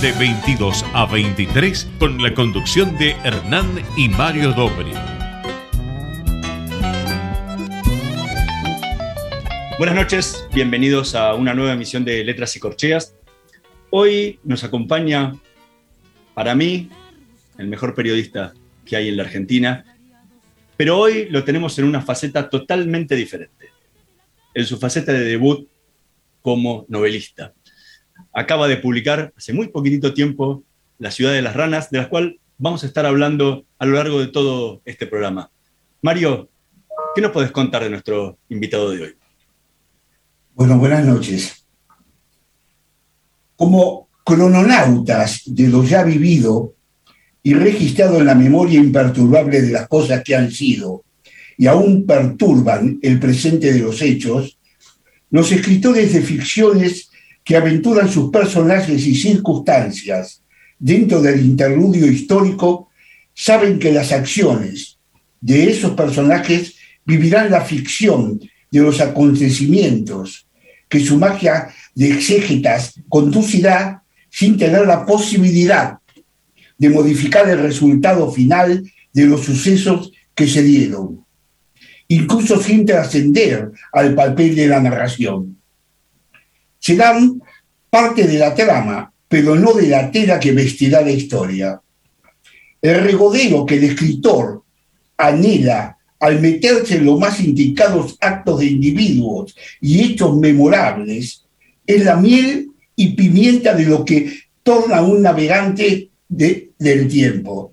de 22 a 23 con la conducción de Hernán y Mario Dobri. Buenas noches, bienvenidos a una nueva emisión de Letras y Corcheas. Hoy nos acompaña, para mí, el mejor periodista que hay en la Argentina, pero hoy lo tenemos en una faceta totalmente diferente, en su faceta de debut como novelista acaba de publicar hace muy poquitito tiempo La ciudad de las ranas, de la cual vamos a estar hablando a lo largo de todo este programa. Mario, ¿qué nos puedes contar de nuestro invitado de hoy? Bueno, buenas noches. Como crononautas de lo ya vivido y registrado en la memoria imperturbable de las cosas que han sido y aún perturban el presente de los hechos, los escritores de ficciones que aventuran sus personajes y circunstancias dentro del interludio histórico, saben que las acciones de esos personajes vivirán la ficción de los acontecimientos, que su magia de exégetas conducirá sin tener la posibilidad de modificar el resultado final de los sucesos que se dieron, incluso sin trascender al papel de la narración serán parte de la trama, pero no de la tela que vestirá la historia. El regodeo que el escritor anhela al meterse en los más indicados actos de individuos y hechos memorables es la miel y pimienta de lo que torna un navegante del tiempo.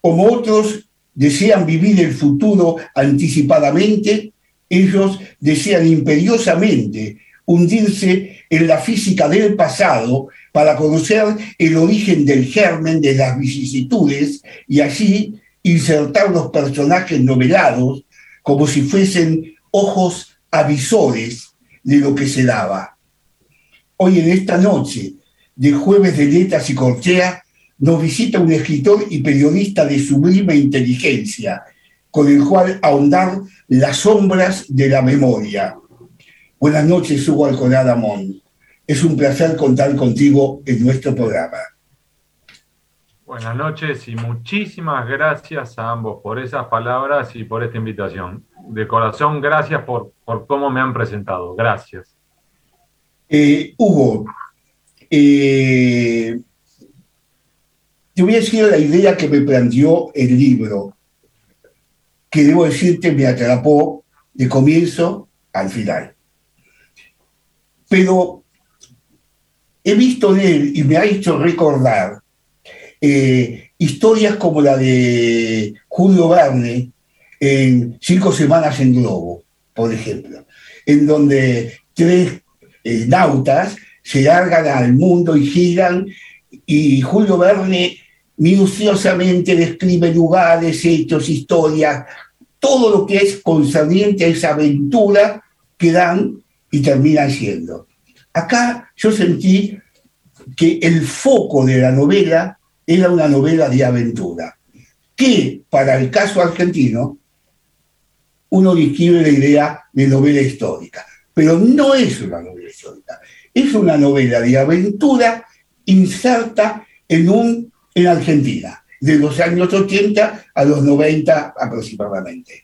Como otros desean vivir el futuro anticipadamente, ellos desean imperiosamente hundirse en la física del pasado para conocer el origen del germen de las vicisitudes y así insertar los personajes novelados como si fuesen ojos avisores de lo que se daba. Hoy en esta noche de jueves de letras y corchea nos visita un escritor y periodista de sublime inteligencia, con el cual ahondar las sombras de la memoria Buenas noches, Hugo Alconada Mon. Es un placer contar contigo en nuestro programa. Buenas noches y muchísimas gracias a ambos por esas palabras y por esta invitación. De corazón, gracias por, por cómo me han presentado. Gracias. Eh, Hugo, eh, te voy a decir la idea que me planteó el libro, que debo decirte me atrapó de comienzo al final pero he visto en él y me ha hecho recordar eh, historias como la de Julio Verne en Cinco Semanas en Globo, por ejemplo, en donde tres eh, nautas se largan al mundo y giran y Julio Verne minuciosamente describe lugares, hechos, historias, todo lo que es concerniente a esa aventura que dan y termina siendo. Acá yo sentí que el foco de la novela era una novela de aventura, que para el caso argentino uno describe la idea de novela histórica, pero no es una novela histórica, es una novela de aventura inserta en, un, en Argentina, de los años 80 a los 90 aproximadamente.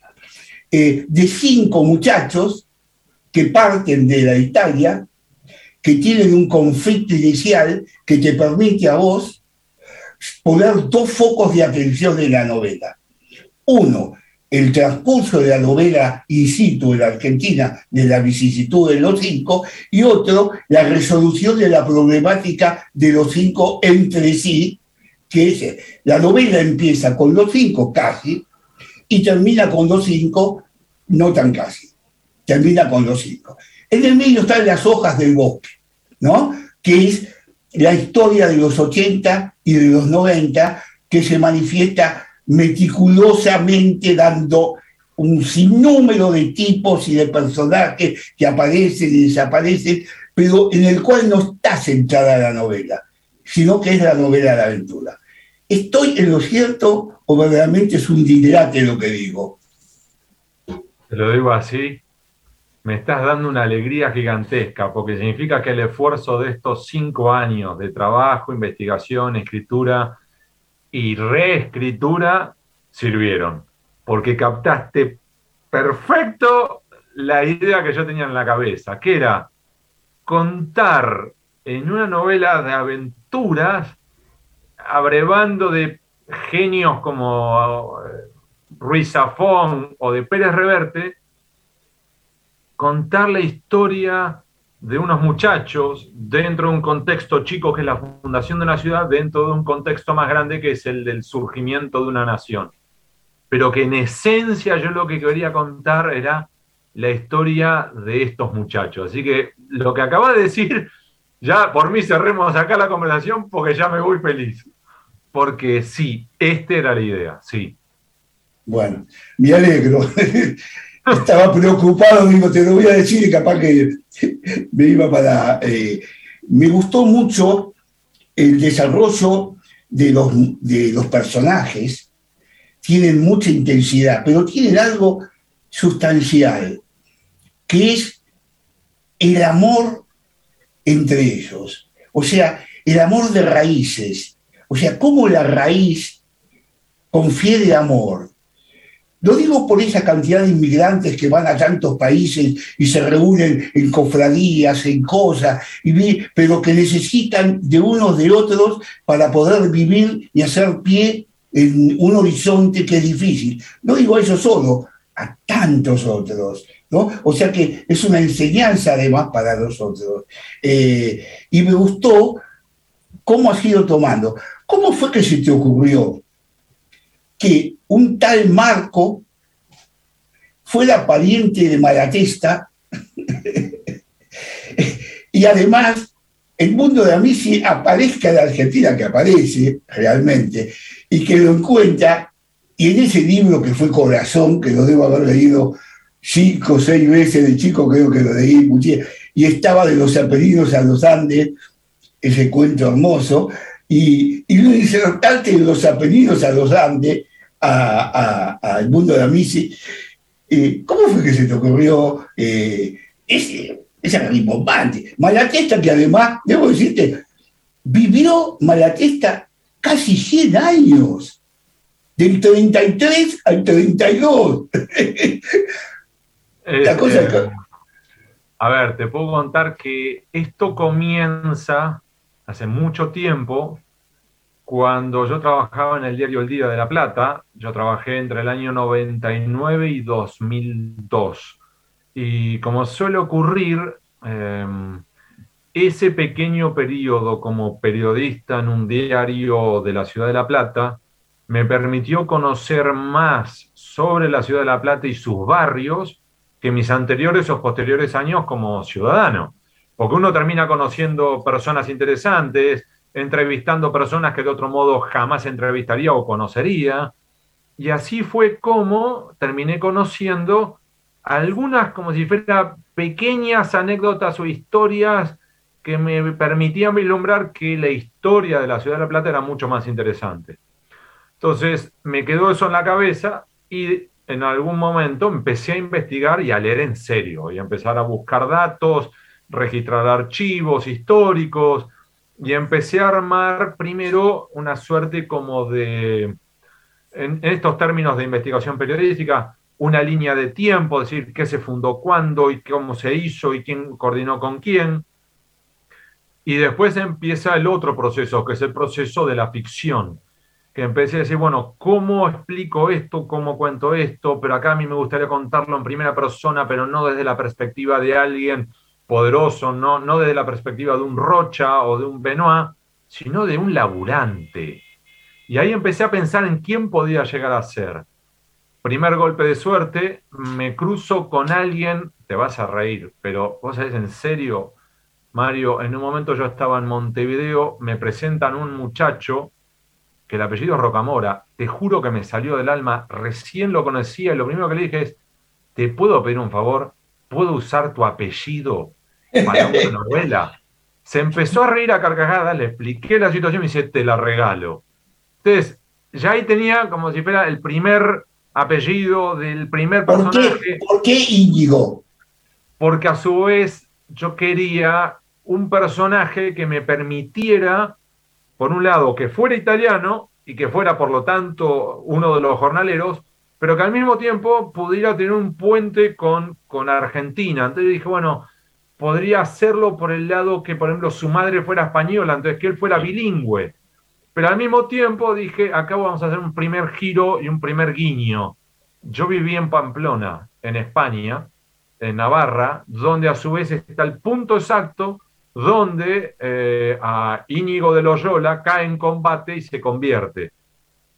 Eh, de cinco muchachos que parten de la Italia, que tienen un conflicto inicial que te permite a vos poner dos focos de atención de la novela. Uno, el transcurso de la novela in situ en la Argentina de la vicisitud de los cinco, y otro, la resolución de la problemática de los cinco entre sí, que es, la novela empieza con los cinco casi y termina con los cinco no tan casi termina con los cinco. En el medio están las hojas del bosque, ¿no? Que es la historia de los 80 y de los 90 que se manifiesta meticulosamente dando un sinnúmero de tipos y de personajes que aparecen y desaparecen, pero en el cual no está centrada la novela, sino que es la novela de aventura. ¿Estoy en lo cierto o verdaderamente es un dilate lo que digo? Te lo digo así, me estás dando una alegría gigantesca, porque significa que el esfuerzo de estos cinco años de trabajo, investigación, escritura y reescritura sirvieron, porque captaste perfecto la idea que yo tenía en la cabeza, que era contar en una novela de aventuras, abrevando de genios como eh, Ruiz Zafón o de Pérez Reverte, contar la historia de unos muchachos dentro de un contexto chico que es la fundación de una ciudad, dentro de un contexto más grande que es el del surgimiento de una nación. Pero que en esencia yo lo que quería contar era la historia de estos muchachos. Así que lo que acaba de decir, ya por mí cerremos acá la conversación porque ya me voy feliz. Porque sí, esta era la idea, sí. Bueno, me alegro. estaba preocupado, digo, te lo voy a decir y capaz que me iba para... Eh, me gustó mucho el desarrollo de los, de los personajes, tienen mucha intensidad, pero tienen algo sustancial, que es el amor entre ellos. O sea, el amor de raíces. O sea, cómo la raíz confiere amor lo digo por esa cantidad de inmigrantes que van a tantos países y se reúnen en cofradías, en cosas, pero que necesitan de unos de otros para poder vivir y hacer pie en un horizonte que es difícil. No digo eso solo, a tantos otros. ¿no? O sea que es una enseñanza además para nosotros. Eh, y me gustó cómo has ido tomando. ¿Cómo fue que se te ocurrió que un tal Marco fue la pariente de Malatesta. Y además el mundo de Amici aparezca de Argentina, que aparece realmente, y que lo encuentra, y en ese libro que fue Corazón, que lo debo haber leído cinco o seis veces de chico, creo que lo leí, y estaba de los apellidos a los Andes, ese cuento hermoso, y, y lo de los apellidos a los Andes, al mundo de Amici. Eh, ¿Cómo fue que se te ocurrió eh, ese, ese rimbombante? Malatesta, que además, debo decirte, vivió Malatesta casi 100 años, del 33 al 32. La cosa este, A ver, te puedo contar que esto comienza hace mucho tiempo cuando yo trabajaba en el diario El Día de la Plata, yo trabajé entre el año 99 y 2002. Y como suele ocurrir, em, ese pequeño periodo como periodista en un diario de la Ciudad de La Plata me permitió conocer más sobre la Ciudad de La Plata y sus barrios que mis anteriores o posteriores años como ciudadano. Porque uno termina conociendo personas interesantes, entrevistando personas que de otro modo jamás entrevistaría o conocería. Y así fue como terminé conociendo algunas como si fueran pequeñas anécdotas o historias que me permitían vislumbrar que la historia de la ciudad de La Plata era mucho más interesante. Entonces me quedó eso en la cabeza y en algún momento empecé a investigar y a leer en serio y a empezar a buscar datos, registrar archivos históricos, y empecé a armar primero una suerte como de, en, estos términos de investigación periodística, una línea de tiempo, decir, qué se fundó cuándo y cómo se hizo y quién coordinó con quién. Y después empieza el otro proceso, que es el proceso de la ficción, que empecé a decir, bueno, ¿cómo explico esto? ¿Cómo cuento esto? Pero acá a mí me gustaría contarlo en primera persona, pero no desde la perspectiva de alguien poderoso, no, no desde la perspectiva de un Rocha o de un Benoit, sino de un laburante. Y ahí empecé a pensar en quién podía llegar a ser. Primer golpe de suerte, me cruzo con alguien, te vas a reír, pero vos sabés en serio, Mario, en un momento yo estaba en Montevideo, me presentan un muchacho que el apellido es Rocamora, te juro que me salió del alma, recién lo conocía y lo primero que le dije es, ¿te puedo pedir un favor? ¿Puedo usar tu apellido para una novela? Se empezó a reír a carcajadas, le expliqué la situación y me dice, te la regalo. Entonces, ya ahí tenía como si fuera el primer apellido del primer personaje. ¿Por qué, Íñigo? Porque a su vez yo quería un personaje que me permitiera por un lado, que fuera italiano y que fuera, por lo tanto, uno de los jornaleros, pero que al mismo tiempo pudiera tener un puente con, con Argentina. Entonces dije, bueno, podría hacerlo por el lado que, por ejemplo, su madre fuera española, entonces que él fuera bilingüe. Pero al mismo tiempo dije, acá vamos a hacer un primer giro y un primer guiño. Yo viví en Pamplona, en España, en Navarra, donde a su vez está el punto exacto donde eh, a Íñigo de Loyola cae en combate y se convierte.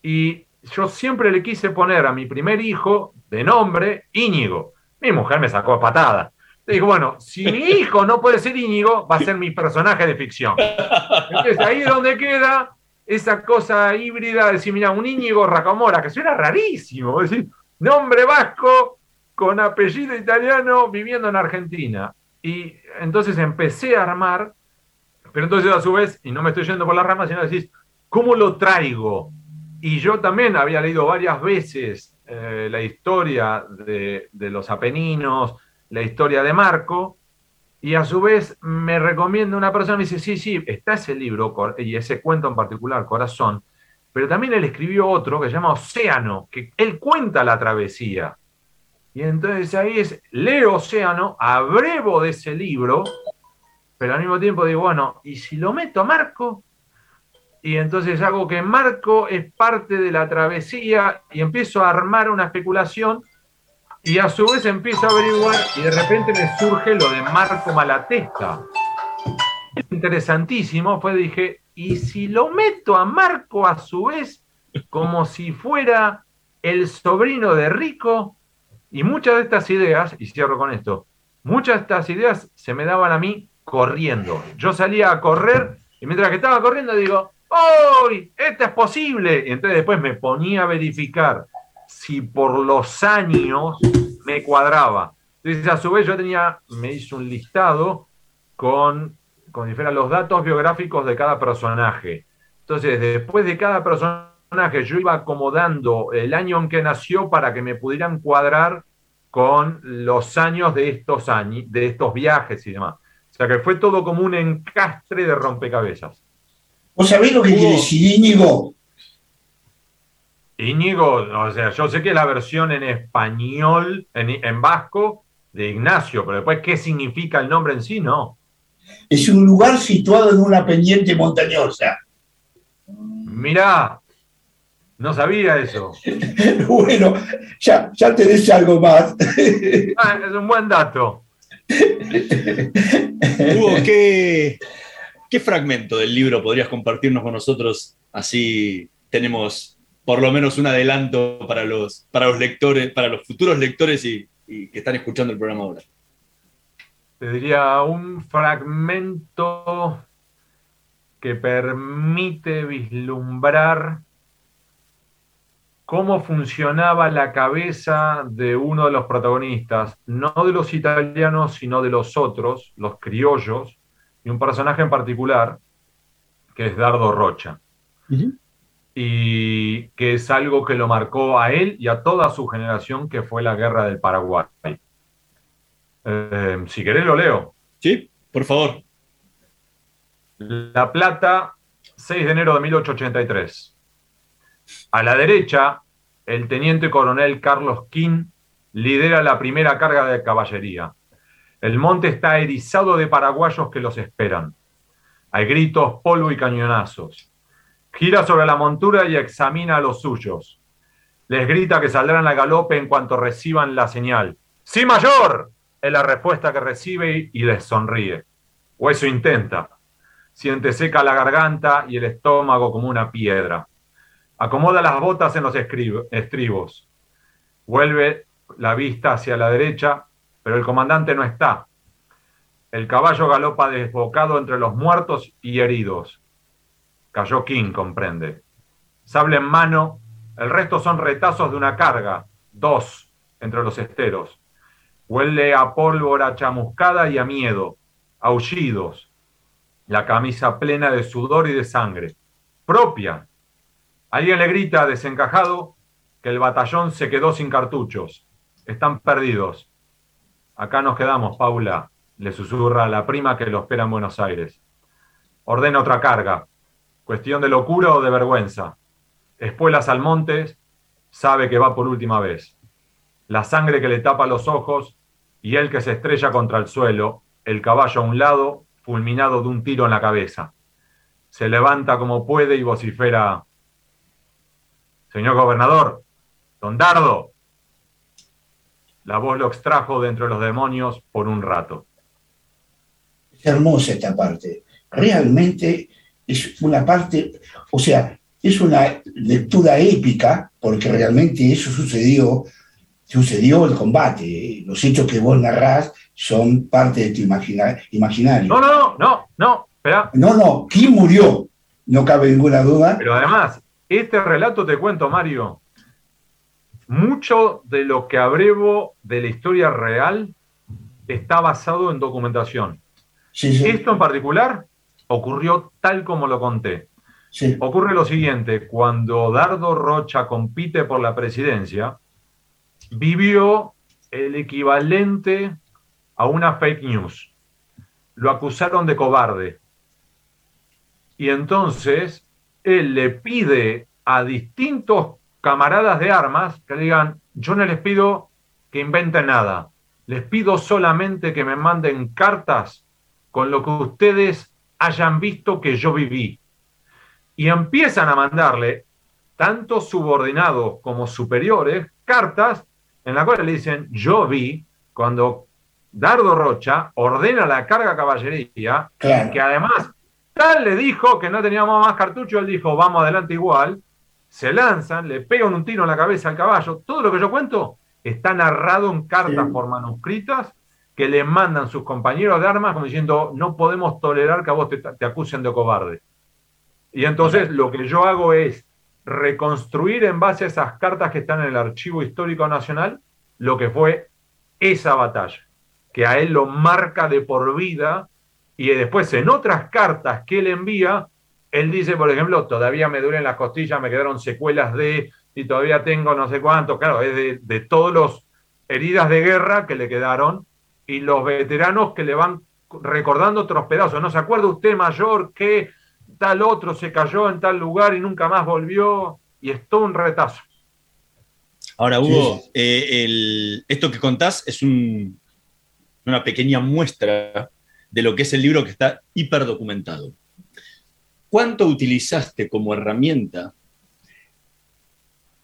Y yo siempre le quise poner a mi primer hijo de nombre Íñigo. Mi mujer me sacó a patada. Digo, bueno, si mi hijo no puede ser Íñigo, va a ser mi personaje de ficción. Entonces ahí es donde queda esa cosa híbrida de decir, mira, un Íñigo Racamora, que suena rarísimo, es decir, nombre vasco con apellido italiano viviendo en Argentina. Y entonces empecé a armar, pero entonces a su vez, y no me estoy yendo por las ramas, sino decís, ¿cómo lo traigo? Y yo también había leído varias veces eh, la historia de, los Apeninos, la historia de Marco, y a su vez me recomienda una persona, me dice, sí, sí, está ese libro y ese cuento en particular, Corazón, pero también él escribió otro que se llama Océano, que él cuenta la travesía. Y entonces ahí es, leo Océano, abrevo de ese libro, pero al mismo tiempo digo, bueno, ¿y si lo meto a Marco? Y entonces hago que Marco es parte de la travesía y empiezo a armar una especulación y a su vez empiezo a averiguar y de repente me surge lo de Marco Malatesta. Interesantísimo, fue dije, ¿y si lo meto a Marco a su vez como si fuera el sobrino de Rico? Y muchas de estas ideas, y cierro con esto, muchas de estas ideas se me daban a mí corriendo. Yo salía a correr y mientras que estaba corriendo digo, ¡Uy! ¡Esto es posible! Y entonces después me ponía a verificar si por los años me cuadraba. Entonces a su vez yo tenía, me hice un listado con, con los datos biográficos de cada personaje. Entonces después de cada personaje yo iba acomodando el año en que nació para que me pudieran cuadrar con los años de estos años, de estos viajes y demás. O sea que fue todo como un encastre de rompecabezas. ¿Vos sabés lo que quiere decir Íñigo? Íñigo, o sea, yo sé que es la versión en español, en, en vasco, de Ignacio, pero después, ¿qué significa el nombre en sí? No. Es un lugar situado en una pendiente montañosa. Mirá, no sabía eso. bueno, ya, ya tenés algo más. ah, es un buen dato. Hugo, ¿qué, ¿qué fragmento del libro podrías compartirnos con nosotros? Así tenemos por lo menos un adelanto para los, para los lectores, para los futuros lectores y, y que están escuchando el programa ahora. Te diría un fragmento que permite vislumbrar cómo funcionaba la cabeza de uno de los protagonistas, no de los italianos, sino de los otros, los criollos, y un personaje en particular, que es Dardo Rocha. Y que es algo que lo marcó a él y a toda su generación, que fue la guerra del Paraguay. Eh, si querés, lo leo. Sí, por favor. La Plata, 6 de enero de 1883. A la derecha, el teniente coronel Carlos King lidera la primera carga de caballería. El monte está erizado de paraguayos que los esperan. Hay gritos, polvo y cañonazos. Gira sobre la montura y examina a los suyos. Les grita que saldrán al galope en cuanto reciban la señal. ¡Sí, mayor! Es la respuesta que recibe y les sonríe. O eso intenta. Siente seca la garganta y el estómago como una piedra. Acomoda las botas en los estribos. Vuelve la vista hacia la derecha, pero el comandante no está. El caballo galopa desbocado entre los muertos y heridos. Cayó King, comprende. Sable en mano, el resto son retazos de una carga, dos, entre los esteros. Huele a pólvora chamuscada y a miedo, aullidos. La camisa plena de sudor y de sangre. Propia. Alguien le grita, desencajado, que el batallón se quedó sin cartuchos. Están perdidos. Acá nos quedamos, Paula, le susurra a la prima que lo espera en Buenos Aires. Ordena otra carga. Cuestión de locura o de vergüenza. Espuelas al monte, sabe que va por última vez. La sangre que le tapa los ojos y él que se estrella contra el suelo, el caballo a un lado, fulminado de un tiro en la cabeza. Se levanta como puede y vocifera, Señor gobernador, don Dardo. La voz lo extrajo de entre los demonios por un rato. Es hermosa esta parte. Realmente es una parte, o sea, es una lectura épica, porque realmente eso sucedió, sucedió el combate. Los hechos que vos narrás son parte de tu imaginario. No, no, no, no, espera. No, no, ¿quién murió? No cabe ninguna duda. Pero además, este relato, te cuento, Mario, mucho de lo que abrevo de la historia real está basado en documentación. Esto en particular ocurrió tal como lo conté. Ocurre lo siguiente, cuando Dardo Rocha compite por la presidencia, vivió el equivalente a una fake news. Lo acusaron de cobarde. Y entonces él le pide a distintos camaradas de armas que digan, yo no les pido que inventen nada, les pido solamente que me manden cartas con lo que ustedes hayan visto que yo viví. Y empiezan a mandarle, tanto subordinados como superiores, cartas en las cuales le dicen, yo vi cuando Dardo Rocha ordena la carga caballería, que además tal le dijo que no teníamos más cartucho, él dijo, vamos adelante igual, se lanzan, le pegan un tiro en la cabeza al caballo, todo lo que yo cuento está narrado en cartas por manuscritas que le mandan sus compañeros de armas como diciendo, no podemos tolerar que a vos te acusen de cobarde. Y entonces lo que yo hago es reconstruir en base a esas cartas que están en el Archivo Histórico Nacional lo que fue esa batalla, que a él lo marca de por vida y después en otras cartas que él envía, él dice, por ejemplo, todavía me duelen las costillas, me quedaron secuelas de, y todavía tengo no sé cuánto, claro, es de, de todos los heridas de guerra que le quedaron y los veteranos que le van recordando otros pedazos. ¿No se acuerda usted, mayor, que tal otro se cayó en tal lugar y nunca más volvió, y es todo un retazo. Ahora, Hugo, eh, esto que contás es una pequeña muestra de lo que es el libro que está hiperdocumentado. ¿Cuánto utilizaste como herramienta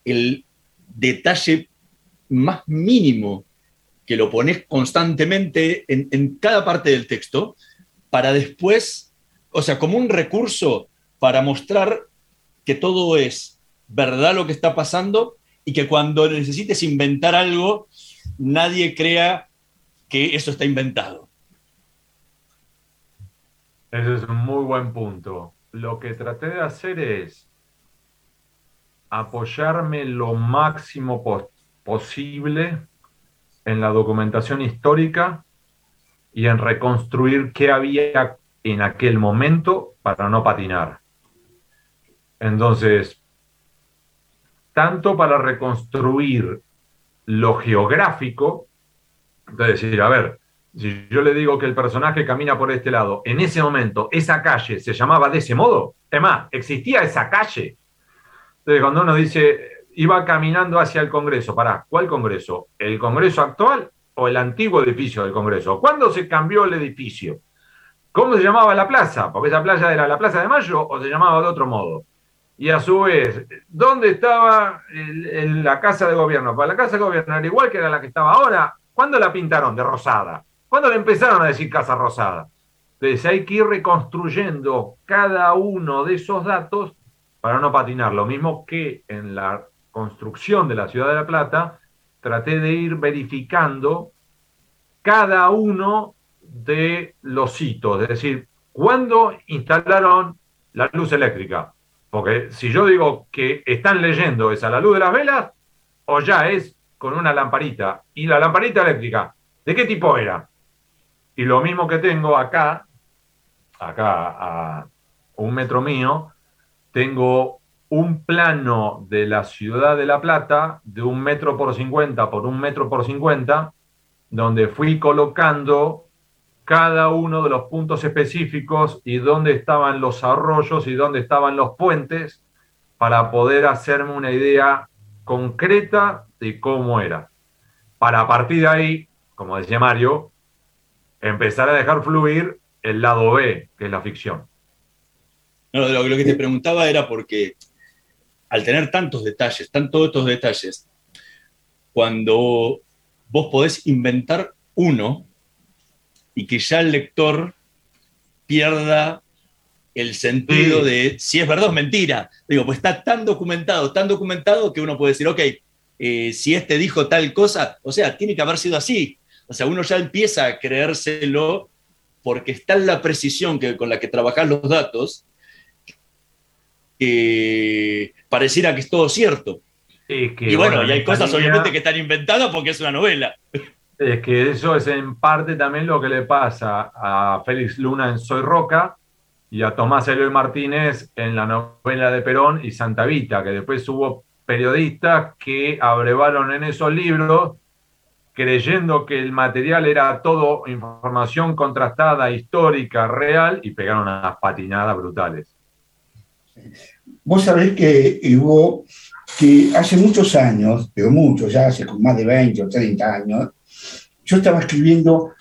el detalle más mínimo que lo pones constantemente en cada parte del texto para después o sea, como un recurso para mostrar que todo es verdad lo que está pasando y que cuando necesites inventar algo, nadie crea que eso está inventado. Ese es un muy buen punto. Lo que traté de hacer es apoyarme lo máximo posible en la documentación histórica y en reconstruir qué había en aquel momento para no patinar. Entonces, tanto para reconstruir lo geográfico, es decir, a ver, si yo le digo que el personaje camina por este lado, en ese momento esa calle se llamaba de ese modo, es más, existía esa calle. Entonces, cuando uno dice, iba caminando hacia el Congreso, para, ¿cuál Congreso? ¿El Congreso actual o el antiguo edificio del Congreso? ¿Cuándo se cambió el edificio? ¿Cómo se llamaba la plaza? Porque esa playa era la Plaza de Mayo o se llamaba de otro modo. Y a su vez, ¿dónde estaba la casa de gobierno? Para pues la casa de gobierno era igual que era la que estaba ahora. ¿Cuándo la pintaron de rosada? ¿Cuándo le empezaron a decir casa rosada? Entonces hay que ir reconstruyendo cada uno de esos datos para no patinar. Lo mismo que en la construcción de la ciudad de La Plata, traté de ir verificando cada uno de los hitos, es decir, ¿cuándo instalaron la luz eléctrica? Porque si yo digo que están leyendo es a la luz de las velas, o ya es con una lamparita. Y la lamparita eléctrica, ¿de qué tipo era? Y lo mismo que tengo acá, acá a un metro mío, tengo un plano de la ciudad de La Plata de un metro por cincuenta por un metro por cincuenta, donde fui colocando cada uno de los puntos específicos y dónde estaban los arroyos y dónde estaban los puentes para poder hacerme una idea concreta de cómo era. Para a partir de ahí, como decía Mario, empezar a dejar fluir el lado B, que es la ficción. Lo, lo que te preguntaba era porque al tener tantos detalles, están todos estos detalles, cuando vos podés inventar uno, y que ya el lector pierda el sentido de si es verdad o mentira. Digo, pues está tan documentado, tan documentado que uno puede decir, ok, eh, si este dijo tal cosa, o sea, tiene que haber sido así. O sea, uno ya empieza a creérselo porque está en la precisión que, con la que trabajan los datos, que pareciera que es todo cierto. y bueno, y hay cosas obviamente que están inventadas porque es una novela. Es que eso es en parte también lo que le pasa a Félix Luna en Soy Roca y a Tomás Eloy Martínez en la novela de Perón y Santa Vita, que después hubo periodistas que abrevaron en esos libros creyendo que el material era todo información contrastada, histórica, real, y pegaron unas patinadas brutales. Vos sabés que hubo, que hace muchos años, pero muchos, ya hace más de 20 o 30 años, yo estaba escribiendo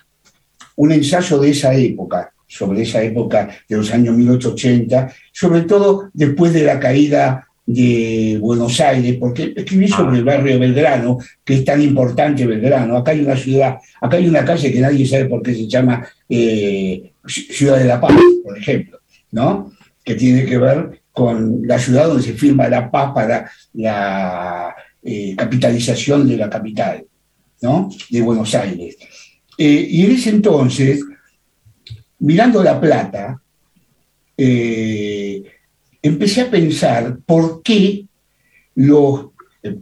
un ensayo de esa época, sobre esa época de los años 1880, sobre todo después de la caída de Buenos Aires, porque escribí sobre el barrio Belgrano, que es tan importante Belgrano. Acá hay una ciudad, acá hay una calle que nadie sabe por qué se llama eh, Ciudad de la Paz, por ejemplo, ¿no? Que tiene que ver con la ciudad donde se firma la paz para la eh, capitalización de la capital de Buenos Aires. Eh, y en ese entonces, mirando La Plata, eh, empecé a pensar por qué los,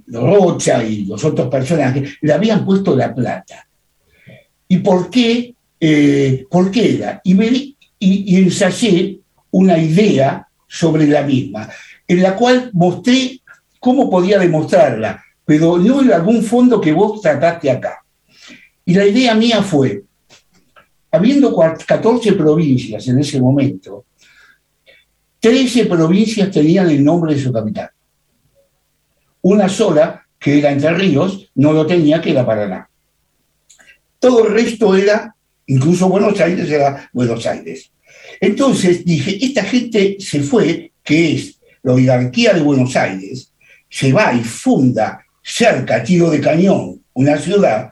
Rocha y los otros personajes le habían puesto La Plata. Y por qué, por qué era. Y, me, y ensayé una idea sobre la misma, en la cual mostré cómo podía demostrarla pero no en algún fondo que vos trataste acá. Y la idea mía fue, habiendo 14 provincias en ese momento, 13 provincias tenían el nombre de su capital. Una sola, que era Entre Ríos, no lo tenía, que era Paraná. Todo el resto era, incluso Buenos Aires era Buenos Aires. Entonces dije, esta gente se fue, que es la oligarquía de Buenos Aires, se va y funda cerca, tiro de cañón, una ciudad,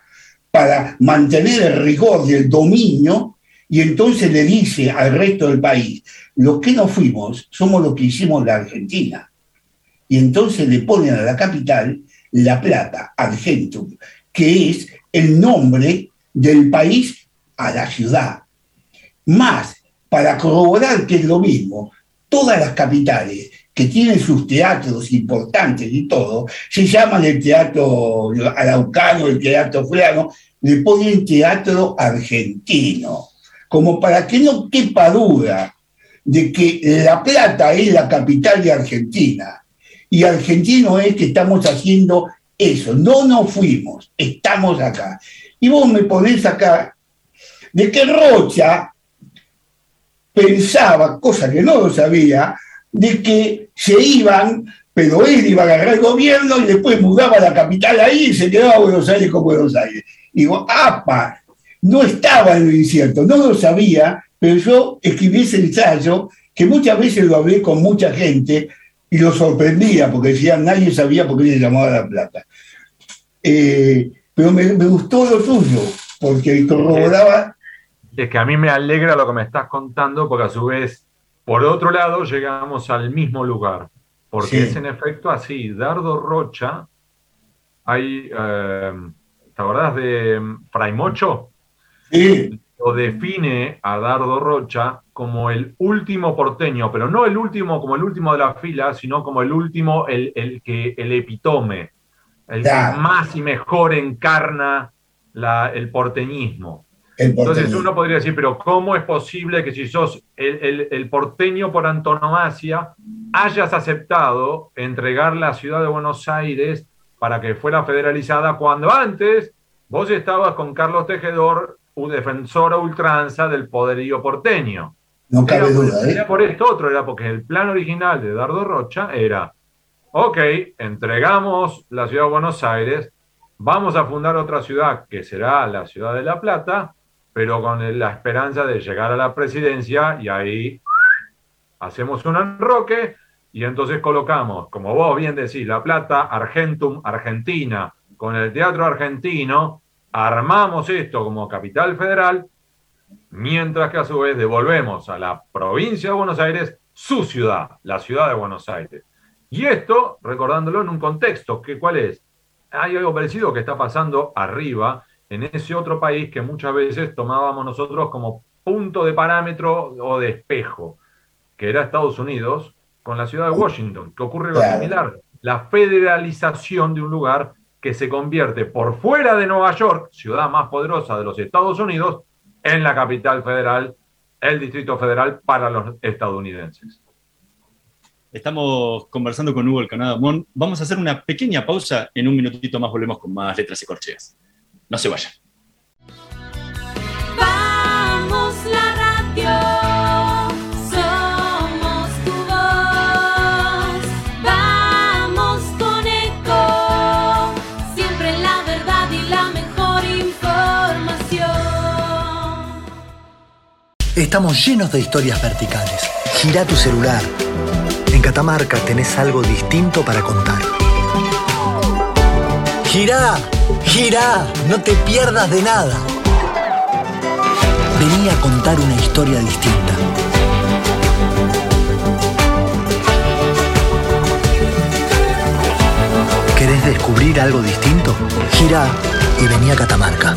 para mantener el rigor del dominio y entonces le dice al resto del país, los que no fuimos somos los que hicimos la Argentina. Y entonces le ponen a la capital La Plata, Argentum, que es el nombre del país a la ciudad. Más, para corroborar que es lo mismo, todas las capitales que tienen sus teatros importantes y todo, se llaman el teatro araucano, el teatro fulano, le ponen teatro argentino, como para que no quepa duda de que La Plata es la capital de Argentina y argentino es que estamos haciendo eso, no nos fuimos, estamos acá. Y vos me ponés acá de que Rocha pensaba, cosa que no lo sabía, de que se iban, pero él iba a agarrar el gobierno y después mudaba la capital ahí y se quedaba a Buenos Aires con Buenos Aires. Digo, apa, no estaba en lo incierto, no lo sabía, pero yo escribí ese ensayo que muchas veces lo hablé con mucha gente y lo sorprendía porque decían, nadie sabía por qué se llamaba La Plata. Eh, pero me, me, gustó lo suyo, porque corroboraba... Es que a mí me alegra lo que me estás contando, porque a su vez por otro lado, llegamos al mismo lugar, porque es en efecto así. Dardo Rocha, hay, eh, ¿te acordás de Fray Mocho? Sí. lo define a Dardo Rocha como el último porteño, pero no el último como el último de la fila, sino como el último, el, el que, el epitome, el que más y mejor encarna la, el porteñismo. Entonces uno podría decir, pero ¿cómo es posible que si sos el, el, porteño por antonomasia, hayas aceptado entregar la ciudad de Buenos Aires para que fuera federalizada cuando antes vos estabas con Carlos Tejedor, un defensor a ultranza del poderío porteño? No cabe duda. ¿eh? Era por esto otro, era porque el plan original de Dardo Rocha era, ok, entregamos la ciudad de Buenos Aires, vamos a fundar otra ciudad que será la ciudad de La Plata, pero con la esperanza de llegar a la presidencia y ahí hacemos un enroque y entonces colocamos, como vos bien decís, La Plata, Argentum, Argentina, con el Teatro Argentino, armamos esto como capital federal, mientras que a su vez devolvemos a la provincia de Buenos Aires su ciudad, la ciudad de Buenos Aires. Y esto, recordándolo en un contexto, que ¿cuál es? Hay algo parecido que está pasando arriba, en ese otro país que muchas veces tomábamos nosotros como punto de parámetro o de espejo, que era Estados Unidos, con la ciudad de Washington, que ocurre lo similar, la federalización de un lugar que se convierte por fuera de Nueva York, ciudad más poderosa de los Estados Unidos, en la capital federal, el Distrito Federal para los estadounidenses. Estamos conversando con Hugo El Canadá Vamos a hacer una pequeña pausa. En un minutito más volvemos con más letras y corcheas. No se vayan. Vamos la radio. Somos tu voz. Vamos con eco. Siempre la verdad y la mejor información. Estamos llenos de historias verticales. Gira tu celular. En Catamarca tenés algo distinto para contar. Gira Gira, no te pierdas de nada. Vení a contar una historia distinta. ¿Querés descubrir algo distinto? Gira y vení a Catamarca.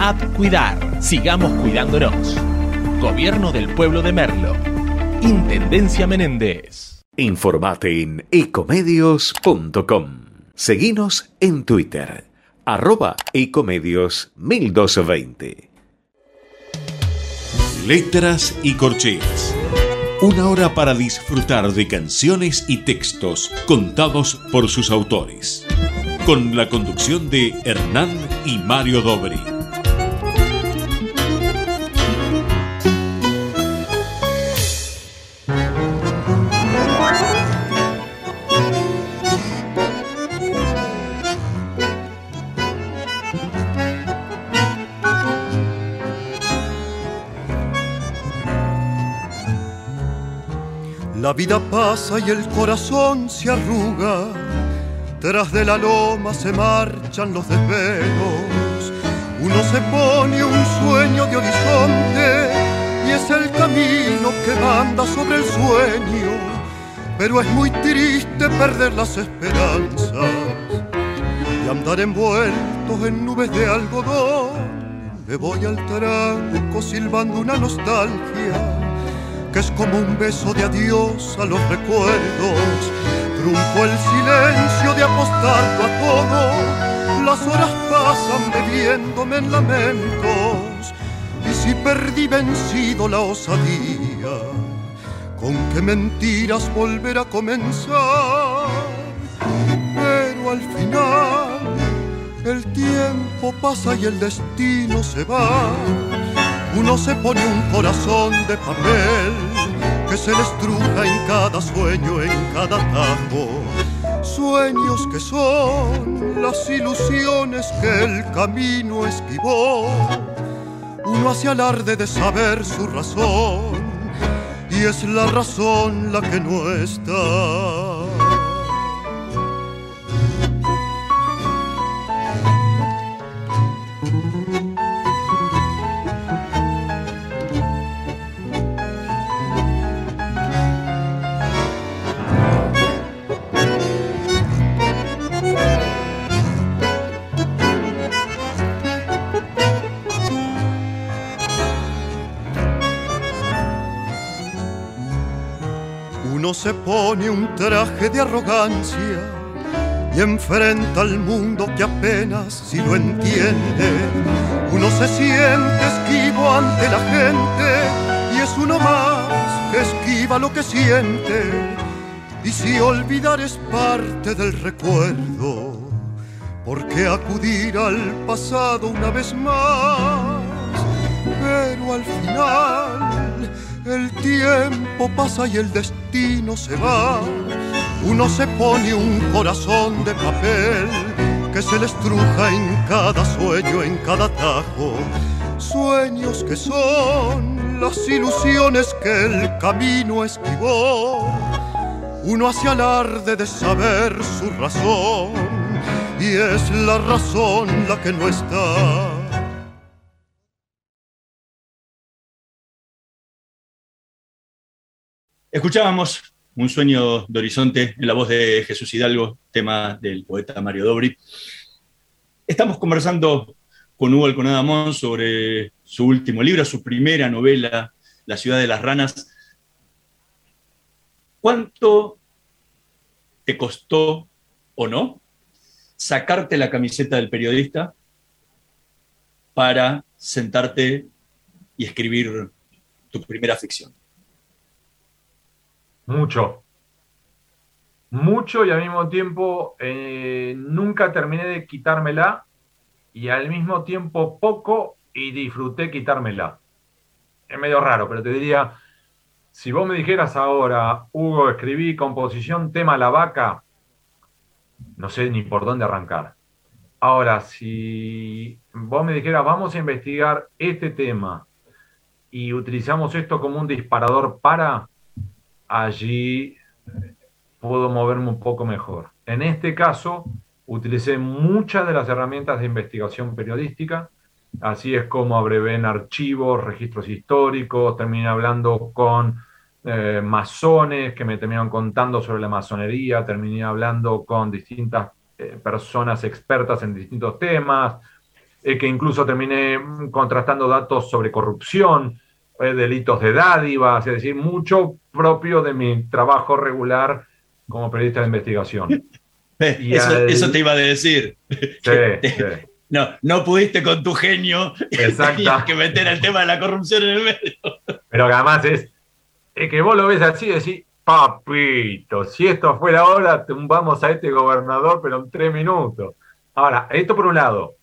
App Cuidar. Sigamos cuidándonos. Gobierno del Pueblo de Merlo. Intendencia Menéndez. Informate en ecomedios.com. Seguinos en Twitter. Arroba ecomedios 1220. Letras y corcheas. Una hora para disfrutar de canciones y textos contados por sus autores. Con la conducción de Hernán y Mario Dobri. La vida pasa y el corazón se arruga, tras de la loma se marchan los desvelos, uno se pone un sueño de horizonte y es el camino que manda sobre el sueño, pero es muy triste perder las esperanzas. Y andar envueltos en nubes de algodón. Me voy al tranco silbando una nostalgia que es como un beso de adiós a los recuerdos. Trunco el silencio de apostarlo a todo, las horas pasan bebiéndome en lamentos, y si perdí vencido la osadía, con qué mentiras volver a comenzar. Pero al final el tiempo pasa y el destino se va. Uno se pone un corazón de papel que se le estruja en cada sueño, en cada tajo. Sueños que son las ilusiones que el camino esquivó. Uno hace alarde de saber su razón y es la razón la que no está. Se pone un traje de arrogancia y enfrenta al mundo que apenas si lo entiende. Uno se siente esquivo ante la gente y es uno más que esquiva lo que siente. Y si olvidar es parte del recuerdo, ¿por qué acudir al pasado una vez más? Pero al final el tiempo pasa y el destino se va. Uno se pone un corazón de papel que se le estruja en cada sueño, en cada tajo. Sueños que son las ilusiones que el camino esquivó. Uno hace alarde de saber su razón y es la razón la que no está. Escuchábamos Un sueño de horizonte en la voz de Jesús Hidalgo, tema del poeta Mario Dobri. Estamos conversando con Hugo Alconadamón sobre su último libro, su primera novela, La ciudad de las ranas. ¿Cuánto te costó o no sacarte la camiseta del periodista para sentarte y escribir tu primera ficción? Mucho. Mucho y al mismo tiempo eh, nunca terminé de quitármela y al mismo tiempo poco y disfruté quitármela. Es medio raro, pero te diría, si vos me dijeras ahora, Hugo, escribí composición tema La Vaca, no sé ni por dónde arrancar. Ahora, si vos me dijeras, vamos a investigar este tema y utilizamos esto como un disparador para, allí puedo moverme un poco mejor. En este caso, utilicé muchas de las herramientas de investigación periodística, así es como abrevé en archivos, registros históricos, terminé hablando con eh, masones que me terminaron contando sobre la masonería, terminé hablando con distintas eh, personas expertas en distintos temas, eh, que incluso terminé contrastando datos sobre corrupción, eh, delitos de dádivas, es decir, mucho propio de mi trabajo regular como periodista de investigación. Y Eso, al- eso te iba a decir. Sí, sí. No, no pudiste con tu genio Exacto. que meter el tema de la corrupción en el medio. Pero que además es, es que vos lo ves así y decís, papito, si esto fuera ahora, tumbamos a este gobernador, pero en tres minutos. Ahora, esto por un lado.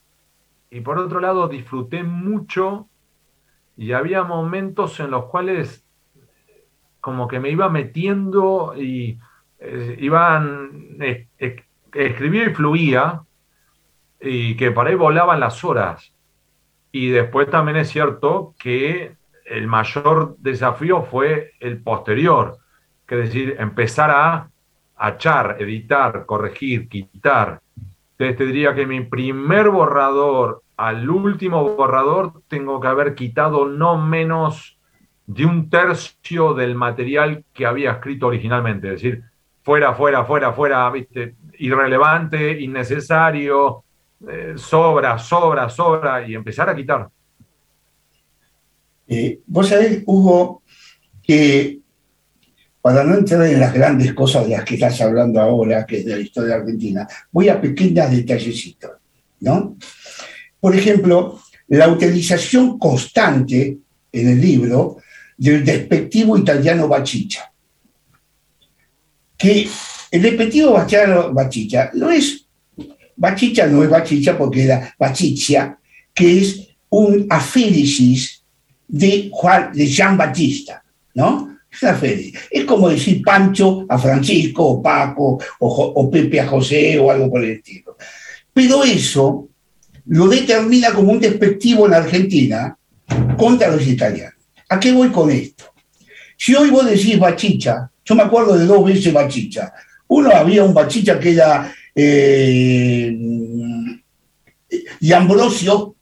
Y por otro lado, disfruté mucho y había momentos en los cuales como que me iba metiendo y eh, iban, eh, eh, escribía y fluía y que por ahí volaban las horas. Y después también es cierto que el mayor desafío fue el posterior, que es decir, empezar a achar, editar, corregir, quitar. Entonces te diría que mi primer borrador al último borrador tengo que haber quitado no menos de un tercio del material que había escrito originalmente. Es decir, fuera, fuera, fuera, fuera, ¿viste? irrelevante, innecesario, eh, sobra, sobra, sobra, y empezar a quitar. Eh, Vos sabés, Hugo, que para no entrar en las grandes cosas de las que estás hablando ahora, que es de la historia argentina, voy a pequeños detallecitos, ¿no? Por ejemplo, la utilización constante en el libro del despectivo italiano bachicha. Que el despectivo bachicha no es, bachicha no es bachicha porque era bachicha, que es un aféresis de, de Jean Batista, ¿no? Es una. Es como decir Pancho a Francisco, o Paco, o, o Pepe a José, o algo por el estilo. Pero eso lo determina como un despectivo en Argentina contra los italianos. ¿A qué voy con esto? Si hoy vos decís bachicha, yo me acuerdo de dos veces bachicha. Uno había un bachicha que era eh, Ambrosio,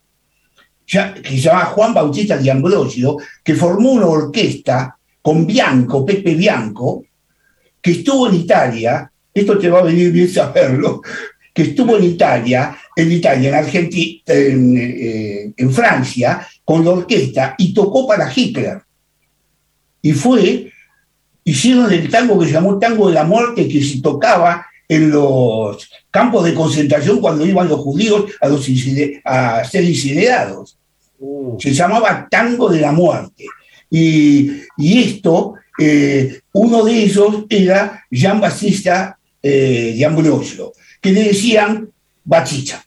que se llamaba Juan Bautista de Ambrosio, que formó una orquesta con Bianco, Pepe Bianco, que estuvo en Italia, esto te va a venir bien saberlo, que estuvo en Italia, en Italia, en Argentina, en, eh, en Francia, con la orquesta y tocó para Hitler. Y fue, hicieron el tango que se llamó Tango de la Muerte, que se tocaba en los campos de concentración cuando iban los judíos a, los incide- a ser incinerados. Se llamaba Tango de la Muerte. Y, y esto, eh, uno de ellos era Jean Battista eh, de Ambrosio, que le decían Bachicha.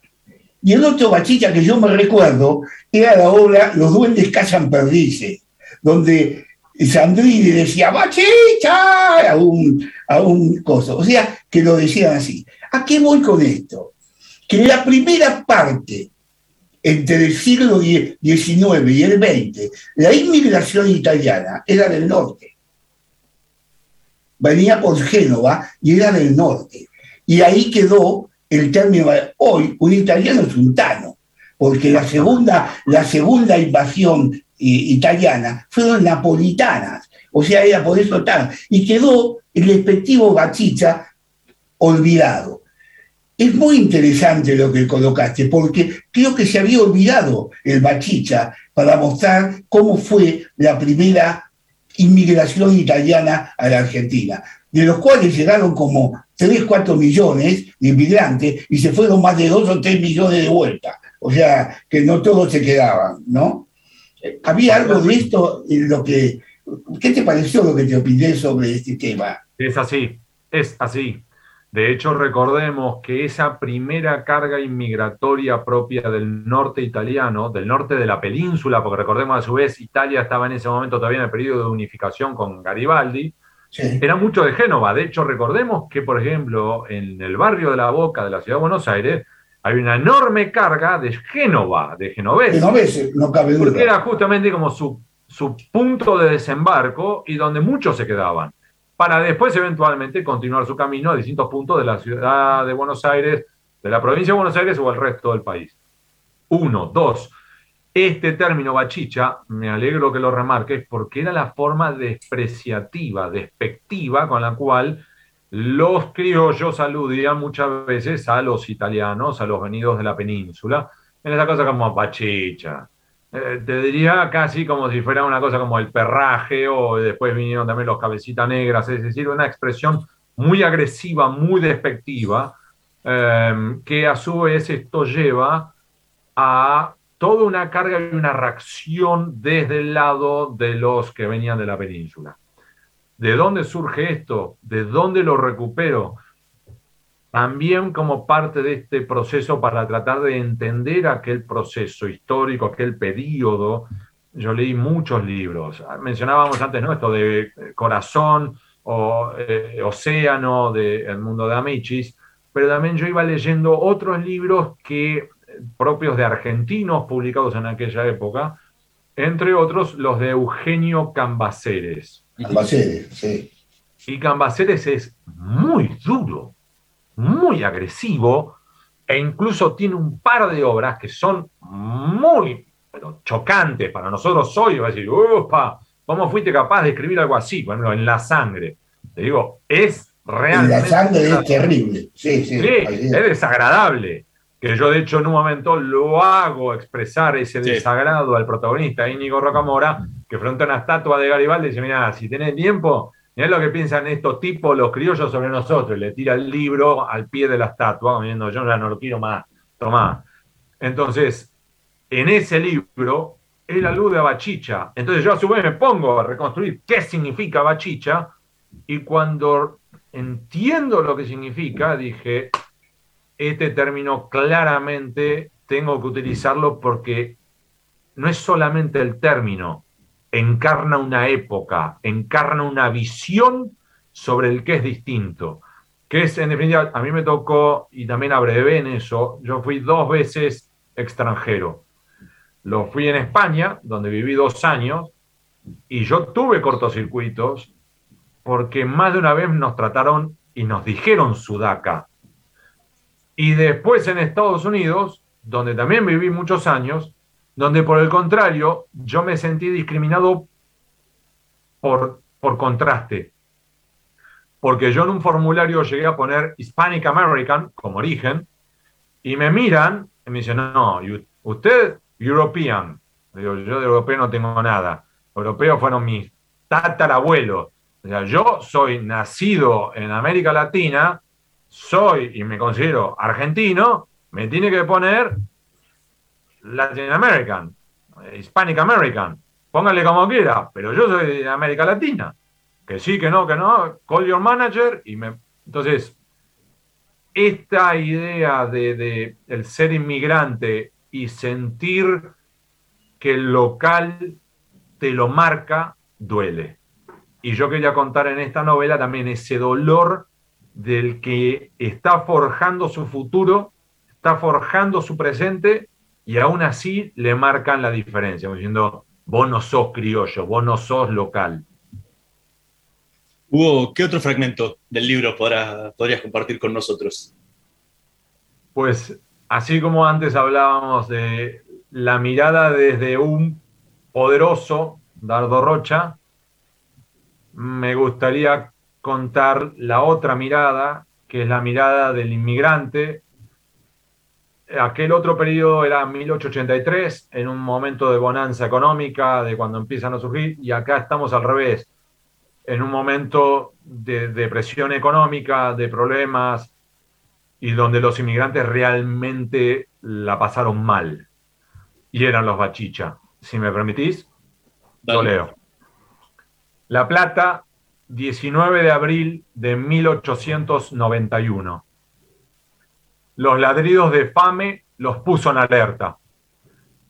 Y el otro Bachicha que yo me recuerdo era la obra Los duendes cazan perdices, donde Sandrini decía Bachicha a un, a un coso. O sea, que lo decían así. ¿A qué voy con esto? Que la primera parte entre el siglo XIX y el XX, la inmigración italiana era del norte. Venía por Génova y era del norte. Y ahí quedó el término, hoy un italiano es un tano, porque la segunda, la segunda invasión eh, italiana fueron napolitanas, o sea, era por eso tan. Y quedó el respectivo Bachicha olvidado. Es muy interesante lo que colocaste, porque creo que se había olvidado el Bachicha para mostrar cómo fue la primera inmigración italiana a la Argentina, de los cuales llegaron como 3, 4 millones de inmigrantes y se fueron más de 2 o 3 millones de vuelta. O sea, que no todos se quedaban, ¿no? ¿Había algo de esto en lo que... ¿Qué te pareció lo que te opiné sobre este tema? Es así, es así. De hecho, recordemos que esa primera carga inmigratoria propia del norte italiano, del norte de la península, porque recordemos a su vez, Italia estaba en ese momento todavía en el periodo de unificación con Garibaldi, Sí. era mucho de Génova. De hecho, recordemos que, por ejemplo, en el barrio de la Boca de la ciudad de Buenos Aires, hay una enorme carga de Génova, de genoveses. Que no cabe duda. Porque era justamente como su, su punto de desembarco y donde muchos se quedaban, para después eventualmente continuar su camino a distintos puntos de la ciudad de Buenos Aires, de la provincia de Buenos Aires o el resto del país. Uno, dos. Este término bachicha, me alegro que lo remarques, porque era la forma despreciativa, despectiva con la cual los criollos aludían muchas veces a los italianos, a los venidos de la península, en esa cosa como bachicha. Eh, te diría casi como si fuera una cosa como el perraje, o después vinieron también los cabecitas negras, es decir, una expresión muy agresiva, muy despectiva, eh, que a su vez esto lleva a toda una carga y una reacción desde el lado de los que venían de la península. ¿De dónde surge esto? ¿De dónde lo recupero? También como parte de este proceso para tratar de entender aquel proceso histórico, aquel periodo, yo leí muchos libros. Mencionábamos antes, ¿no? Esto de eh, Corazón o eh, Océano, de El Mundo de Amichis, pero también yo iba leyendo otros libros que propios de argentinos publicados en aquella época, entre otros los de Eugenio Cambaceres. Cambaceres, sí. Y Cambaceres es muy duro, muy agresivo, e incluso tiene un par de obras que son muy pero, chocantes para nosotros hoy. Va a decir, upa, ¿cómo fuiste capaz de escribir algo así? Por ejemplo, en La Sangre. Te digo, es realmente... La sangre es terrible. Sí, sí. Sí, es desagradable. Que yo, de hecho, en un momento lo hago expresar ese Sí. desagrado al protagonista, Íñigo Rocamora, que frente a una estatua de Garibaldi dice: Mira, si tenés tiempo, Mirá lo que piensan estos tipos, los criollos, sobre nosotros. y Le tira el libro al pie de la estatua, diciendo, yo ya no lo quiero más, tomá. Entonces, en ese libro, él alude a Bachicha. Entonces yo a su vez me pongo a reconstruir qué significa Bachicha, y cuando entiendo lo que significa, dije, este término claramente tengo que utilizarlo porque no es solamente el término, encarna una época, encarna una visión sobre el que es distinto. Que es, en definitiva, a mí me tocó, y también abrevé en eso, yo fui dos veces extranjero. Lo fui en España, donde viví dos años, y yo tuve cortocircuitos porque más de una vez nos trataron y nos dijeron sudaca. Y después en Estados Unidos, donde también viví muchos años, donde por el contrario yo me sentí discriminado por, por contraste. Porque yo en un formulario llegué a poner Hispanic American como origen y me miran y me dicen, no, usted European. Digo, yo de europeo no tengo nada. Europeos fueron mis tatarabuelos. O yo soy nacido en América Latina, soy y me considero argentino, me tiene que poner Latin American, eh, Hispanic American, póngale como quiera, pero yo soy de América Latina. Que sí, que no, que no, call your manager y me... Entonces, esta idea de, de el ser inmigrante y sentir que el local te lo marca, duele. Y yo quería contar en esta novela también ese dolor del que está forjando su futuro, está forjando su presente y aún así le marcan la diferencia, diciendo, vos no sos criollo, vos no sos local. Hugo, ¿qué otro fragmento del libro podrías compartir con nosotros? Pues así como antes hablábamos de la mirada desde un poderoso Dardo Rocha, me gustaría contar la otra mirada, que es la mirada del inmigrante. Aquel otro periodo era 1883, en un momento de bonanza económica, de cuando empiezan a surgir, y acá estamos al revés, en un momento de depresión económica, de problemas, y donde los inmigrantes realmente la pasaron mal. Y eran los bachicha. Si me permitís, lo leo. La Plata, 19 de abril de 1891. Los ladridos de Fame los puso en alerta.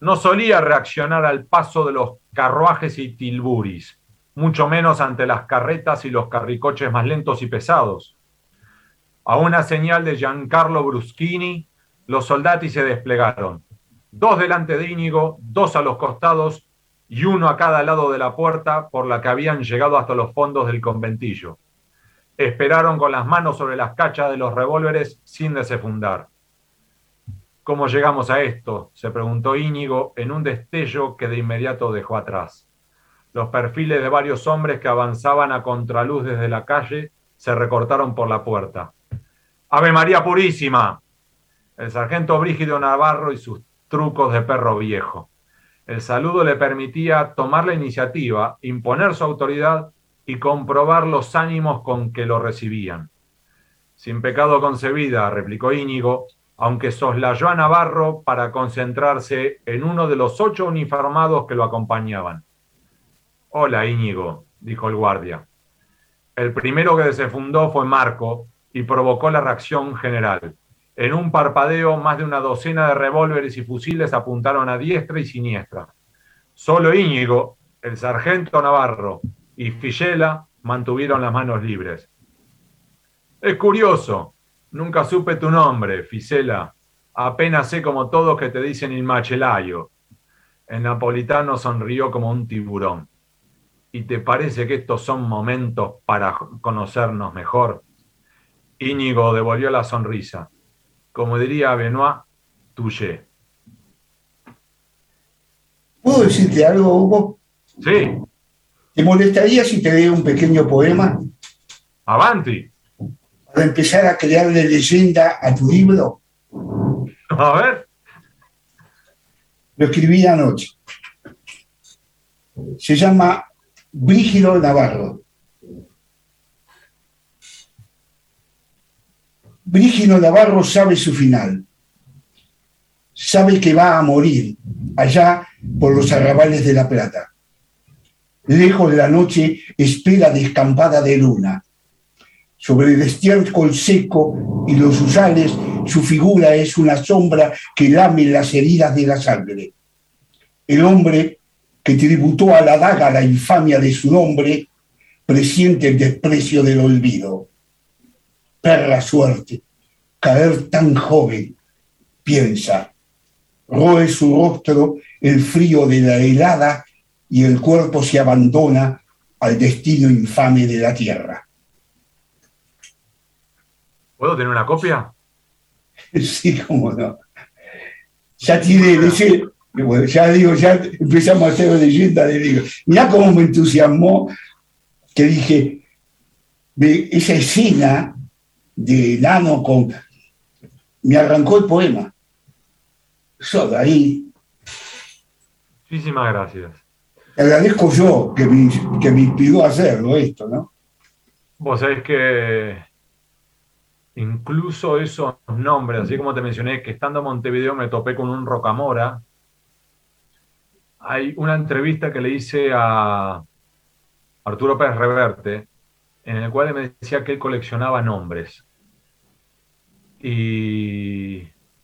No solía reaccionar al paso de los carruajes y tilburis, mucho menos ante las carretas y los carricoches más lentos y pesados. A una señal de Giancarlo Bruschini, los soldati se desplegaron. Dos delante de Íñigo, dos a los costados y uno a cada lado de la puerta por la que habían llegado hasta los fondos del conventillo. Esperaron con las manos sobre las cachas de los revólveres sin desenfundar. ¿Cómo llegamos a esto? se preguntó Íñigo en un destello que de inmediato dejó atrás. Los perfiles de varios hombres que avanzaban a contraluz desde la calle se recortaron por la puerta. ¡Ave María Purísima! El sargento Brígido Navarro y sus trucos de perro viejo. El saludo le permitía tomar la iniciativa, imponer su autoridad y comprobar los ánimos con que lo recibían. Sin pecado concebida, replicó Íñigo, aunque soslayó a Navarro para concentrarse en uno de los ocho uniformados que lo acompañaban. Hola, Íñigo, dijo el guardia. El primero que se fundó fue Marco y provocó la reacción general. En un parpadeo, más de una docena de revólveres y fusiles apuntaron a diestra y siniestra. Solo Íñigo, el sargento Navarro y Fichela mantuvieron las manos libres. Es curioso, nunca supe tu nombre, Fisela. Apenas sé como todos que te dicen il machelayo. El napolitano sonrió como un tiburón. ¿Y te parece que estos son momentos para conocernos mejor? Íñigo devolvió la sonrisa. Como diría Benoit, touché. ¿Puedo decirte algo, Hugo? Sí, ¿Te molestaría si te leo un pequeño poema avanti. para empezar a crearle leyenda a tu libro? A ver, Lo escribí anoche. Se llama Brígido Navarro. Brígido Navarro sabe su final. Sabe que va a morir allá por los arrabales de La Plata. Lejos de la noche espera descampada de luna. Sobre el estiércol seco y los usales, su figura es una sombra que lame las heridas de la sangre. El hombre que tributó a la daga la infamia de su nombre, presiente el desprecio del olvido. Perra suerte, caer tan joven, piensa. Roe su rostro el frío de la helada y el cuerpo se abandona al destino infame de la tierra. ¿Puedo tener una copia? Sí, cómo no. Ya tiene, ese- bueno, ya digo, ya empezamos a hacer leyenda de digo, mirá cómo me entusiasmó que dije, de esa escena de Nano con me arrancó el poema. Yo de ahí Muchísimas gracias. te agradezco yo que me, que me inspiró a hacerlo esto, ¿no? Vos sabés que incluso esos nombres, así como te mencioné, que estando en Montevideo me topé con un Rocamora, hay una entrevista que le hice a Arturo Pérez Reverte, en el cual me decía que él coleccionaba nombres. Y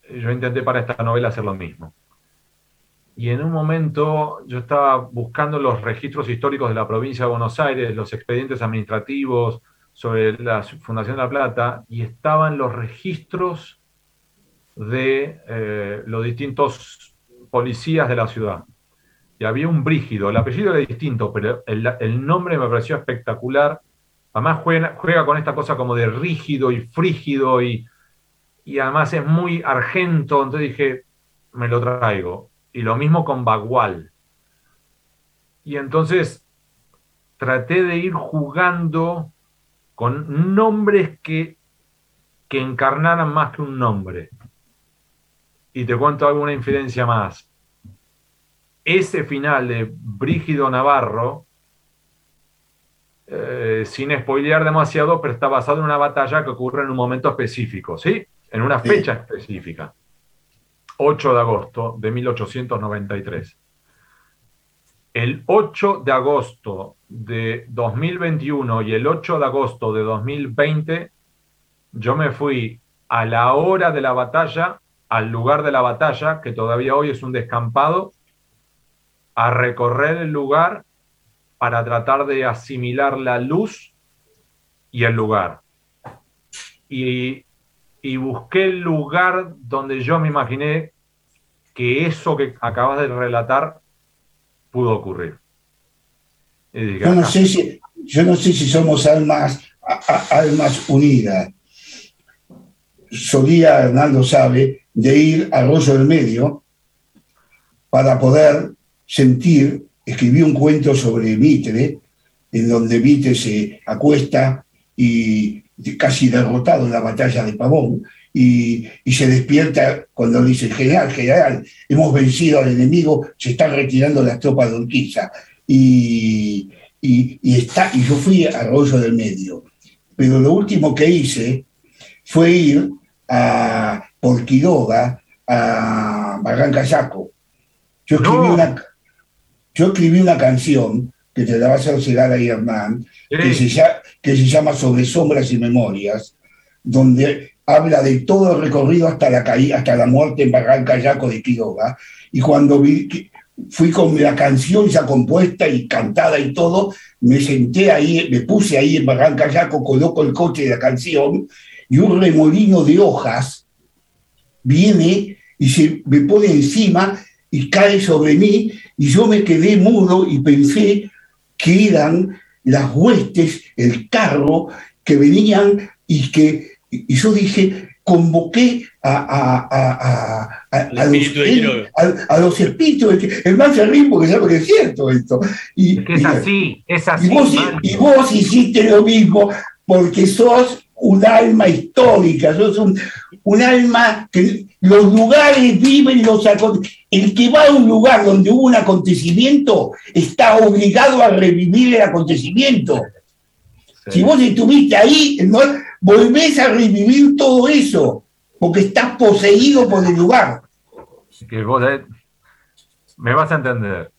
yo intenté para esta novela hacer lo mismo. Y en un momento yo estaba buscando los registros históricos de la provincia de Buenos Aires, los expedientes administrativos sobre la Fundación de la Plata, y estaban los registros de eh, los distintos policías de la ciudad. Y había un Brígido, el apellido era distinto, pero el, nombre me pareció espectacular. Además juega, juega con esta cosa como de rígido y frígido y, y además es muy argento, entonces dije, me lo traigo. Y lo mismo con Bagual. Y entonces traté de ir jugando con nombres que, que encarnaran más que un nombre. Y te cuento alguna infidencia más. Ese final de Brígido Navarro, eh, sin spoilear demasiado, pero está basado en una batalla que ocurre en un momento específico, ¿sí? En una fecha específica. 8 de agosto de 1893. El 8 de agosto de 2021 y el 8 de agosto de 2020, yo me fui a la hora de la batalla, al lugar de la batalla, que todavía hoy es un descampado, a recorrer el lugar para tratar de asimilar la luz y el lugar. Y, y busqué el lugar donde yo me imaginé que eso que acabas de relatar pudo ocurrir. Dije, Yo no sé si, yo no sé si somos almas, a- a- almas unidas. Solía, Hernando sabe, de ir a Arroyo del Medio para poder sentir, escribí un cuento sobre Mitre, en donde Mitre se acuesta y casi derrotado en la batalla de Pavón, y, y se despierta cuando dice, general, general, hemos vencido al enemigo, se están retirando las tropas de Urquiza. Y, y, y está, y yo fui a Arroyo del Medio. Pero lo último que hice fue ir a por Quiroga, a Barranca Yaco. Yo escribí, No. una, yo escribí una canción que te la va a llegar a Hernán, que, se, Sí, lla- que se llama Sobre sombras y memorias, donde habla de todo el recorrido hasta la caída, hasta la muerte en Barranca Yaco de Quiroga. Y cuando vi que- fui con la canción ya compuesta y cantada y todo, me senté ahí, me puse ahí en Barranca Yaco, coloco el coche de la canción y un remolino de hojas viene y se me pone encima y cae sobre mí y yo me quedé mudo y pensé que eran las huestes, el carro que venían y que y yo dije, convoqué a, a, a, a, a- Al a los, espíritu los espíritus. de que- El más porque sabe que es cierto esto. Y, es que es y- así, es así. y vos, y vos hiciste lo mismo porque sos un alma histórica, sos un, un alma que los lugares viven los El que va a un lugar donde hubo un acontecimiento está obligado a revivir el acontecimiento. Sí. Si vos estuviste ahí, no, volvés a revivir todo eso, porque estás poseído por el lugar. que vos eh, me vas a entender.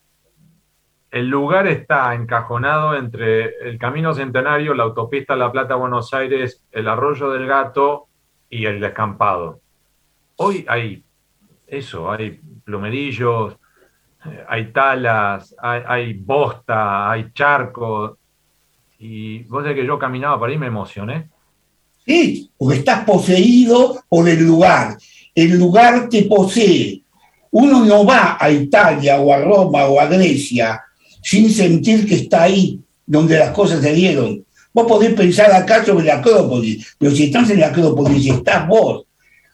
El lugar está encajonado entre el Camino Centenario, la autopista La Plata-Buenos Aires, el Arroyo del Gato y el Descampado. Hoy hay eso, hay plumerillos, eh, hay talas, hay, bosta, hay charcos. Y vos sabés que yo caminaba por ahí me emocioné. Sí, porque estás poseído por el lugar. El lugar te posee. Uno no va a Italia o a Roma o a Grecia sin sentir que está ahí donde las cosas se dieron. Vos podés pensar acá sobre la Acrópolis, pero si estás en la Acrópolis estás vos.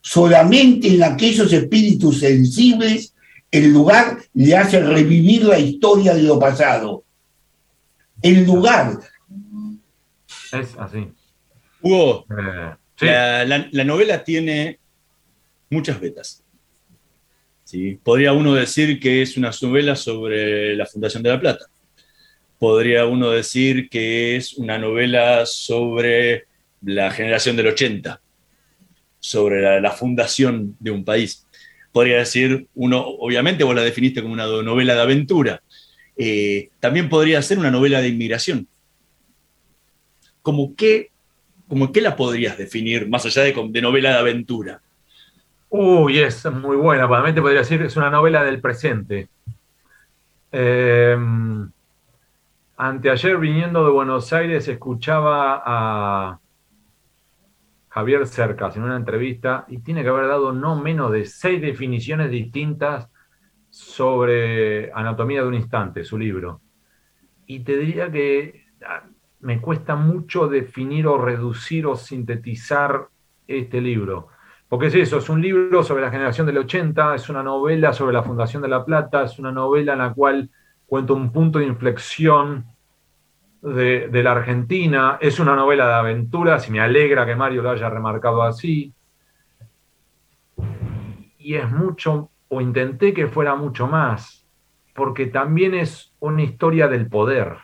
Solamente en aquellos espíritus sensibles el lugar le hace revivir la historia de lo pasado. El lugar. Es así. Hugo, Eh, sí, la, la- la novela tiene muchas vetas. Podría uno decir que es una novela sobre la Fundación de la Plata. Podría uno decir que es una novela sobre la generación del 80, sobre la, fundación de un país. Podría decir, uno, obviamente vos la definiste como una novela de aventura. Eh, también podría ser una novela de inmigración. ¿Cómo qué, como qué la podrías definir más allá de, de novela de aventura? Uy, es muy buena. Para podría decir, es una novela del presente. Eh, anteayer, viniendo de Buenos Aires, escuchaba a Javier Cercas en una entrevista y tiene que haber dado no menos de seis definiciones distintas sobre Anatomía de un Instante, su libro. Y te diría que ah, me cuesta mucho definir o reducir o sintetizar este libro. Porque es eso, es un libro sobre la generación del 80, es una novela sobre la Fundación de La Plata, es una novela en la cual cuenta un punto de inflexión de, de la Argentina, es una novela de aventuras y me alegra que Mario lo haya remarcado así. Y es mucho, o intenté que fuera mucho más, porque también es una historia del poder.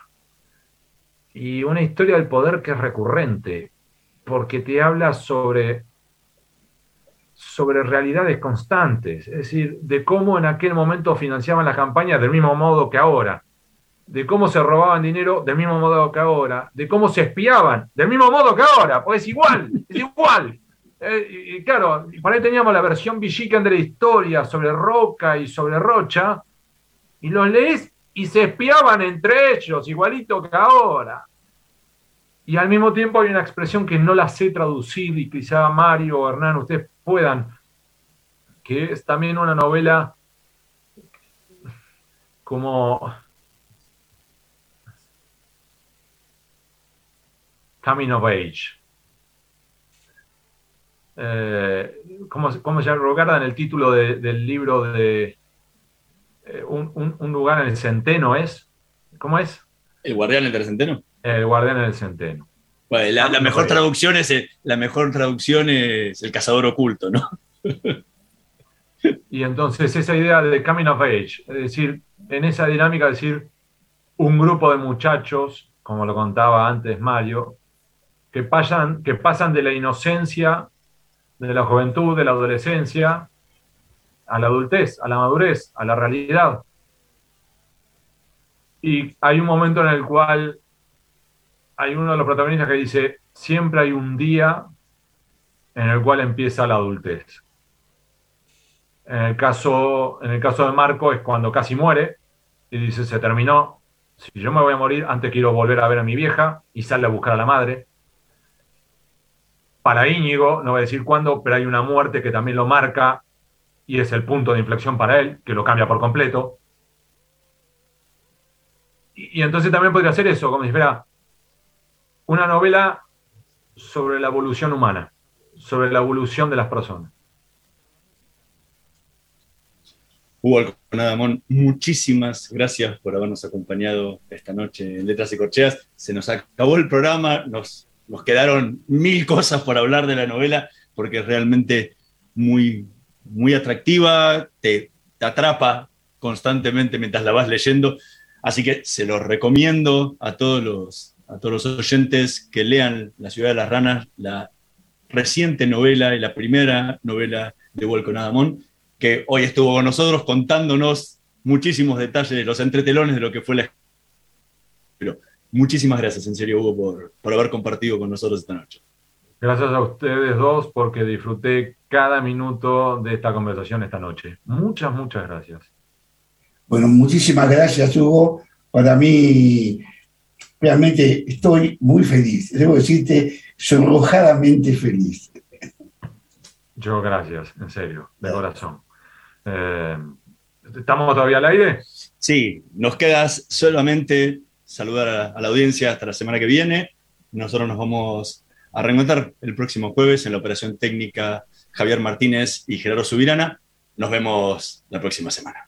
Y una historia del poder que es recurrente, porque te habla sobre sobre realidades constantes, es decir, de cómo en aquel momento financiaban las campañas del mismo modo que ahora, de cómo se robaban dinero del mismo modo que ahora, de cómo se espiaban del mismo modo que ahora, pues es igual, es igual. Eh, y, claro, por ahí teníamos la versión Villican de la historia sobre Roca y sobre Rocha, y los lees y se espiaban entre ellos, igualito que ahora. Y al mismo tiempo hay una expresión que no la sé traducir y quizá Mario o Hernán, ustedes puedan, que es también una novela como Coming of Age. Eh, ¿cómo, ¿Cómo se recuerdan el título de- del libro de eh, un, un- un lugar en el centeno es? ¿Cómo es? ¿El guardián del centeno? El guardián en el centeno. Bueno, la, la mejor traducción es el, la mejor traducción es el cazador oculto, ¿no? Y entonces esa idea de coming of age, es decir, en esa dinámica, es decir, un grupo de muchachos, como lo contaba antes Mario, que pasan, que pasan de la inocencia, de la juventud, de la adolescencia, a la adultez, a la madurez, a la realidad. Y hay un momento en el cual hay uno de los protagonistas que dice, siempre hay un día en el cual empieza la adultez. En el caso, en el caso de Marco es cuando casi muere y dice, se terminó. Si yo me voy a morir, antes quiero volver a ver a mi vieja y sale a buscar a la madre. Para Íñigo, no voy a decir cuándo, pero hay una muerte que también lo marca y es el punto de inflexión para él, que lo cambia por completo. Y, y entonces también podría ser eso, como si fuera una novela sobre la evolución humana, sobre la evolución de las personas. Hugo Alconadamón, muchísimas gracias por habernos acompañado esta noche en Letras y Corcheas. Se nos acabó el programa, nos, nos quedaron mil cosas por hablar de la novela, porque es realmente muy, muy atractiva, te, te atrapa constantemente mientras la vas leyendo. Así que se los recomiendo a todos los, a todos los oyentes que lean La ciudad de las ranas, la reciente novela y la primera novela de Volco Nadamón, que hoy estuvo con nosotros contándonos muchísimos detalles, los entretelones de lo que fue la... Pero muchísimas gracias, en serio, Hugo, por, por haber compartido con nosotros esta noche. Gracias a ustedes dos porque disfruté cada minuto de esta conversación esta noche. Muchas, muchas gracias. Bueno, muchísimas gracias, Hugo. Para mí, realmente estoy muy feliz. Debo decirte, sonrojadamente feliz. Yo gracias, en serio, de corazón. Eh, ¿Estamos todavía al aire? Sí, nos queda solamente saludar a, a la audiencia hasta la semana que viene. Nosotros nos vamos a reencontrar el próximo jueves en la operación técnica Javier Martínez y Gerardo Subirana. Nos vemos la próxima semana.